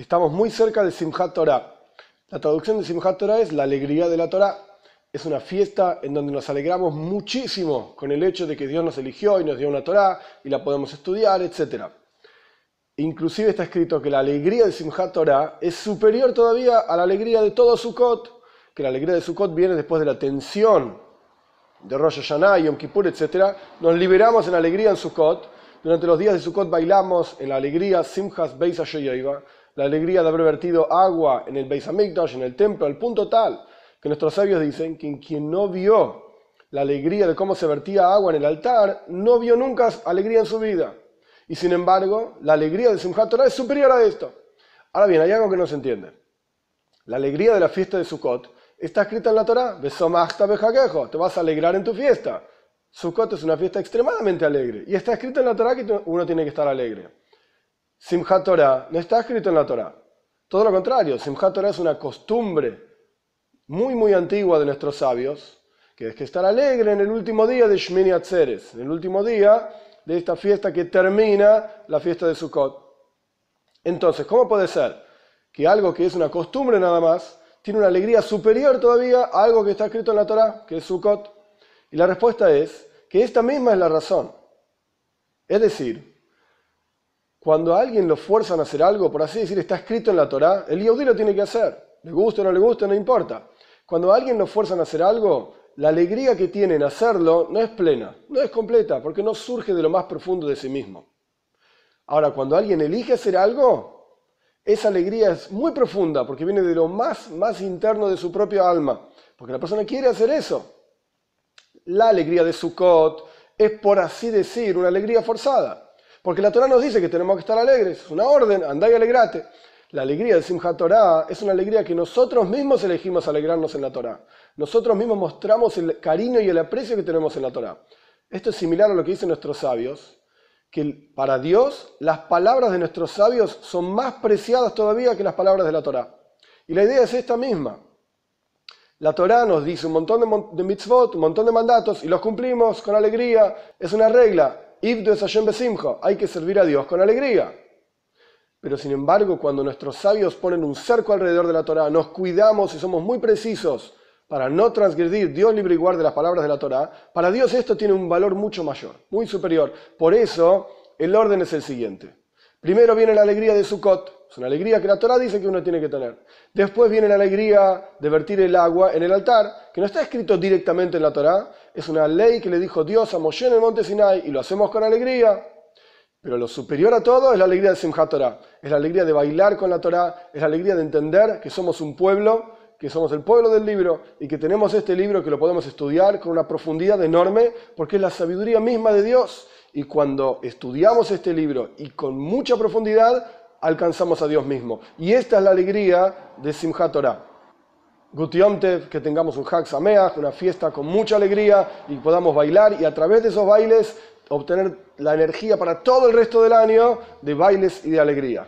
Estamos muy cerca de Simchat Torah. La traducción de Simchat Torah es la alegría de la Torah. Es una fiesta en donde nos alegramos muchísimo con el hecho de que Dios nos eligió y nos dio una Torah y la podemos estudiar, etc. Inclusive está escrito que la alegría de Simchat Torah es superior todavía a la alegría de todo Sukkot, que la alegría de Sukkot viene después de la tensión de Rosh Hashanah, Yom Kippur, etc. Nos liberamos en alegría en Sukkot. Durante los días de Sukkot bailamos en la alegría Simchas Beis Hashoyeva, la alegría de haber vertido agua en el Beis Hamikdash, en el templo, al punto tal que nuestros sabios dicen que quien no vio la alegría de cómo se vertía agua en el altar, no vio nunca alegría en su vida. Y sin embargo, la alegría de Simchat Torah es superior a esto. Ahora bien, hay algo que no se entiende. La alegría de la fiesta de Sukkot está escrita en la Torah. Te vas a alegrar en tu fiesta. Sukkot es una fiesta extremadamente alegre. Y está escrito en la Torah que uno tiene que estar alegre. Simchat Torah no está escrito en la Torah. Todo lo contrario, Simchat Torah es una costumbre muy, muy antigua de nuestros sabios, que es que estar alegre en el último día de Shmini Atzeres, en el último día de esta fiesta que termina la fiesta de Sukkot. Entonces, ¿cómo puede ser que algo que es una costumbre nada más tiene una alegría superior todavía a algo que está escrito en la Torah, que es Sukkot? Y la respuesta es que esta misma es la razón. Es decir, cuando a alguien lo fuerzan a hacer algo, por así decir, está escrito en la Torá, el Yehudi lo tiene que hacer. Le guste o no le guste, no importa. Cuando a alguien lo fuerzan a hacer algo, la alegría que tiene en hacerlo no es plena, no es completa, porque no surge de lo más profundo de sí mismo. Ahora, cuando alguien elige hacer algo, esa alegría es muy profunda, porque viene de lo más, más interno de su propia alma, porque la persona quiere hacer eso. La alegría de Sukkot es, por así decir, una alegría forzada. Porque la Torah nos dice que tenemos que estar alegres, es una orden, andá y alegrate. La alegría de Simchat Torah es una alegría que nosotros mismos elegimos alegrarnos en la Torah. Nosotros mismos mostramos el cariño y el aprecio que tenemos en la Torah. Esto es similar a lo que dicen nuestros sabios, que para Dios las palabras de nuestros sabios son más preciadas todavía que las palabras de la Torah. Y la idea es esta misma. La Torah nos dice un montón de mitzvot, un montón de mandatos, y los cumplimos con alegría. Es una regla hay que servir a Dios con alegría. Pero sin embargo, cuando nuestros sabios ponen un cerco alrededor de la Torah, nos cuidamos y somos muy precisos para no transgredir Dios libre y guarde las palabras de la Torah, para Dios esto tiene un valor mucho mayor, muy superior. Por eso, el orden es el siguiente. Primero viene la alegría de Sukkot, es una alegría que la Torah dice que uno tiene que tener. Después viene la alegría de vertir el agua en el altar, que no está escrito directamente en la Torah, es una ley que le dijo Dios a Moshe en el monte Sinai y lo hacemos con alegría. Pero lo superior a todo es la alegría de Simchat Torah, es la alegría de bailar con la Torah, es la alegría de entender que somos un pueblo, que somos el pueblo del libro y que tenemos este libro que lo podemos estudiar con una profundidad enorme porque es la sabiduría misma de Dios y cuando estudiamos este libro y con mucha profundidad, alcanzamos a Dios mismo. Y esta es la alegría de Simchat Torah. Gutiomtev, que tengamos un Hag Sameach, una fiesta con mucha alegría y podamos bailar y a través de esos bailes obtener la energía para todo el resto del año de bailes y de alegría.